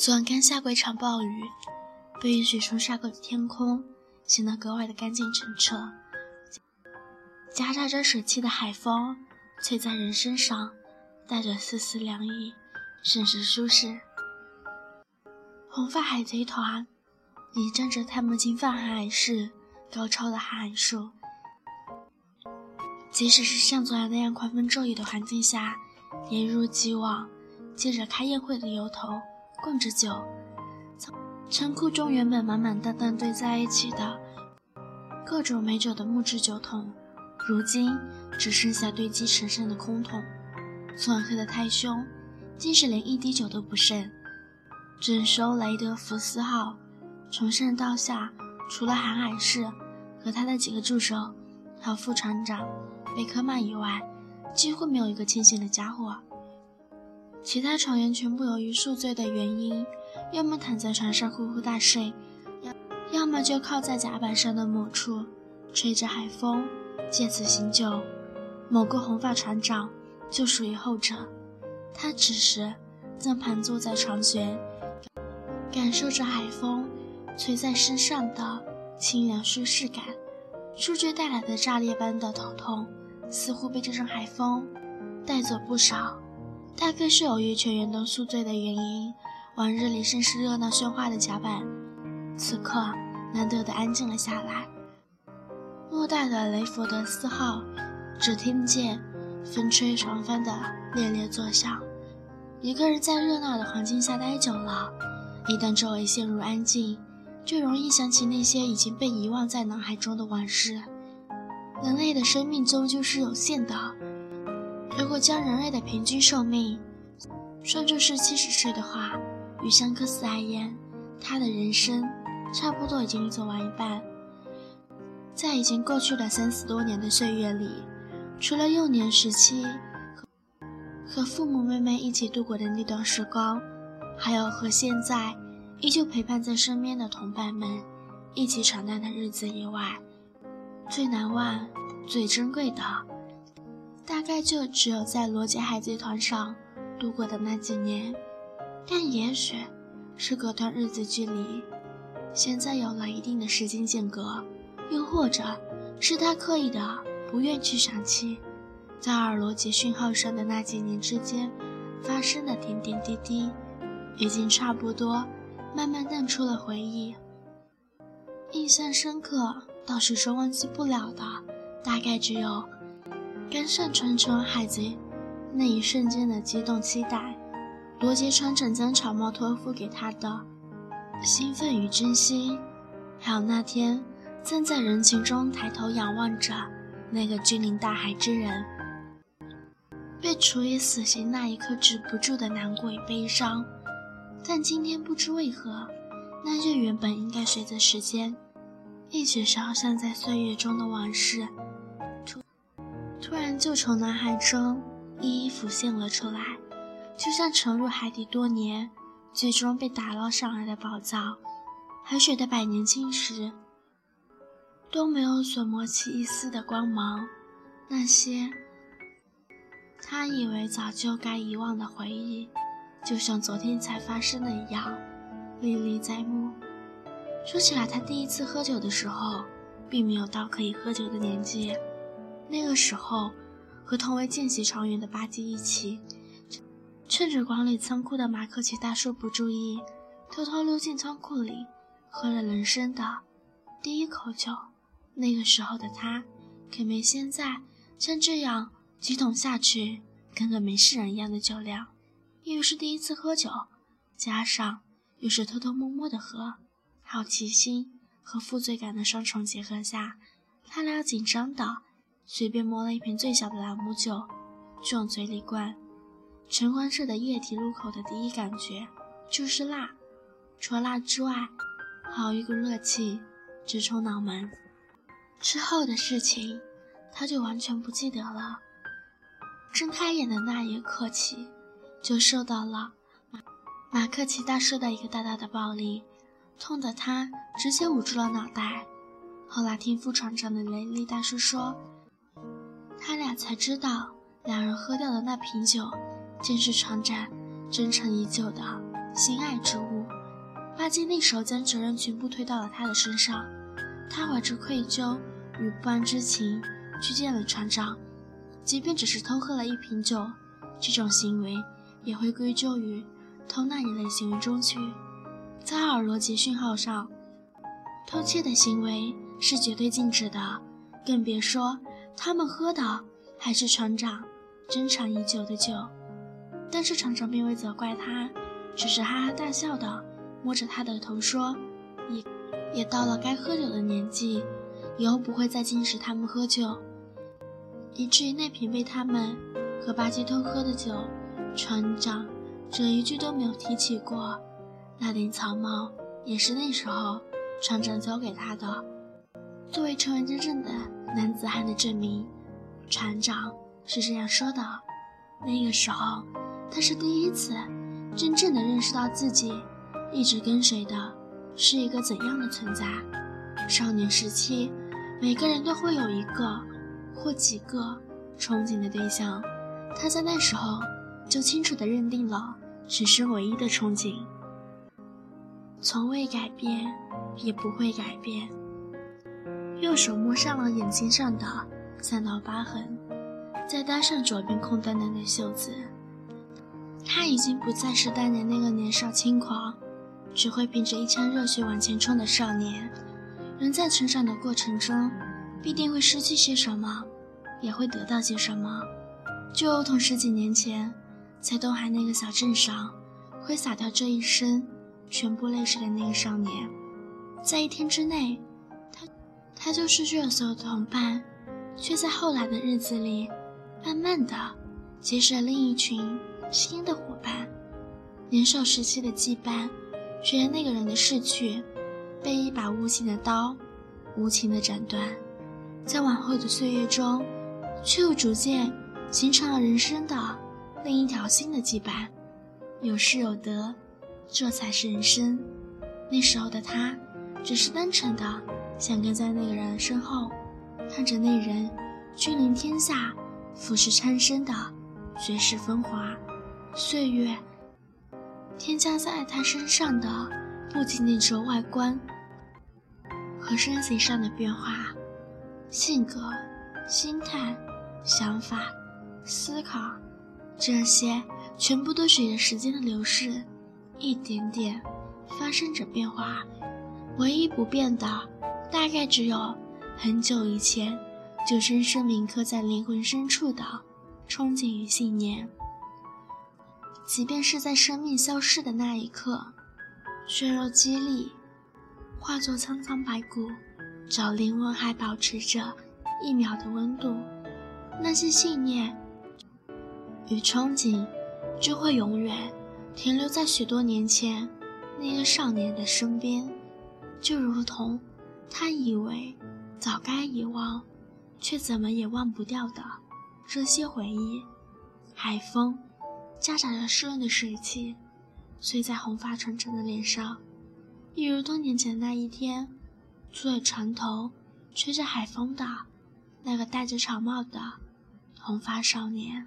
昨晚刚下过一场暴雨，被雨水冲刷过的天空显得格外的干净澄澈，夹杂着水汽的海风吹在人身上，带着丝丝凉意，甚是舒适。红发海贼团倚仗着他们金发海海市高超的海岸树，即使是像昨晚那样狂风骤雨的环境下，也一如既往，借着开宴会的由头。灌着酒，仓库中原本满满当当堆在一起的各种美酒的木质酒桶，如今只剩下堆积成山的空桶。昨晚喝得太凶，竟是连一滴酒都不剩。整艘雷德福斯号从上到下，除了航海士和他的几个助手，还有副船长贝克曼以外，几乎没有一个清醒的家伙。其他船员全部由于宿醉的原因，要么躺在床上呼呼大睡，要要么就靠在甲板上的某处，吹着海风，借此醒酒。某个红发船长就属于后者，他此时正盘坐在船舷，感受着海风吹在身上的清凉舒适感。宿醉带来的炸裂般的头痛，似乎被这阵海风带走不少。大概是由于全员都宿醉的原因，往日里甚是热闹喧哗的甲板，此刻难得的安静了下来。偌大的雷佛德斯号，只听见风吹船帆的猎猎作响。一个人在热闹的环境下待久了，一旦周围陷入安静，就容易想起那些已经被遗忘在脑海中的往事。人类的生命终究是有限的。如果将人类的平均寿命算作是七十岁的话，与香克斯而言，他的人生差不多已经走完一半。在已经过去了三十多年的岁月里，除了幼年时期和父母妹妹一起度过的那段时光，还有和现在依旧陪伴在身边的同伴们一起闯荡的日子以外，最难忘、最珍贵的。大概就只有在罗杰海贼团上度过的那几年，但也许是隔段日子距离，现在有了一定的时间间隔，又或者是他刻意的不愿去想起，在尔罗杰讯号上的那几年之间发生的点点滴滴，已经差不多慢慢淡出了回忆。印象深刻，倒是说忘记不了的，大概只有。刚上船成为海贼那一瞬间的激动期待，罗杰船长将草帽托付给他的兴奋与珍惜，还有那天站在人群中抬头仰望着那个君临大海之人被处以死刑那一刻止不住的难过与悲伤。但今天不知为何，那些原本应该随着时间一起消散在岁月中的往事。突然就从脑海中一一浮现了出来，就像沉入海底多年，最终被打捞上来的宝藏。海水的百年侵蚀都没有所磨起一丝的光芒。那些他以为早就该遗忘的回忆，就像昨天才发生的一样，历历在目。说起来，他第一次喝酒的时候，并没有到可以喝酒的年纪。那个时候，和同为见习船员的巴基一起，趁着管理仓库的马克奇大叔不注意，偷偷溜进仓库里，喝了人生的第一口酒。那个时候的他，可没现在像这样几桶下去，跟个没事人一样的酒量。因为是第一次喝酒，加上又是偷偷摸摸的喝，好奇心和负罪感的双重结合下，他俩紧张的。随便摸了一瓶最小的朗姆酒，就往嘴里灌。橙黄色的液体入口的第一感觉就是辣，除了辣之外，还有一股热气直冲脑门。之后的事情，他就完全不记得了。睁开眼的那一刻起，就受到了马马克奇大叔的一个大大的暴力，痛得他直接捂住了脑袋。后来听副船长的雷利大叔说。他俩才知道，两人喝掉的那瓶酒，竟是船长珍藏已久的心爱之物。巴金那时候将责任全部推到了他的身上，他怀着愧疚与不安之情去见了船长，即便只是偷喝了一瓶酒，这种行为也会归咎于偷那一类行为中去。在阿尔罗杰讯号上，偷窃的行为是绝对禁止的，更别说他们喝的还是船长珍藏已久的酒。但是船长并未责怪他，只是哈哈大笑的摸着他的头说：“也也到了该喝酒的年纪，以后不会再禁止他们喝酒。”以至于那瓶被他们和巴基偷喝的酒，船长这一句都没有提起过。那顶草帽也是那时候船长交给他的，作为成为真正的男子汉的证明。船长是这样说的：那个时候，他是第一次真正的认识到自己一直跟随的是一个怎样的存在。少年时期，每个人都会有一个或几个憧憬的对象，他在那时候就清楚地认定了此生唯一的憧憬。从未改变，也不会改变。右手摸上了眼睛上的三道疤痕，再搭上左边空荡荡的袖子，他已经不再是当年那个年少轻狂，只会凭着一腔热血往前冲的少年。人在成长的过程中，必定会失去些什么，也会得到些什么。就如同十几年前，在东海那个小镇上，挥洒掉这一身。全部泪水的那个少年，在一天之内，他就失去了所有的同伴，却在后来的日子里，慢慢的结识了另一群新的伙伴。年少时期的羁绊，随着那个人的逝去，被一把无情的刀无情的斩断，在往后的岁月中，却又逐渐形成了人生的另一条新的羁绊，有失有得。这才是人生。那时候的他，只是单纯的想跟在那个人身后，看着那人君临天下、俯视苍生的绝世风华。岁月添加在他身上的，不仅仅只有外观和身形上的变化，性格、心态、想法、思考，这些全部都随着时间的流逝。一点点发生着变化，唯一不变的，大概只有很久以前就深深铭刻在灵魂深处的憧憬与信念。即便是在生命消逝的那一刻，血肉肌力化作苍苍白骨，只要灵魂还保持着一秒的温度，那些信念与憧憬就会永远。停留在许多年前那个少年的身边，就如同他以为早该遗忘，却怎么也忘不掉的这些回忆。海风夹杂着湿润的水汽，吹在红发沉沉的脸上，一如多年前那一天，坐在船头吹着海风的那个戴着草帽的红发少年。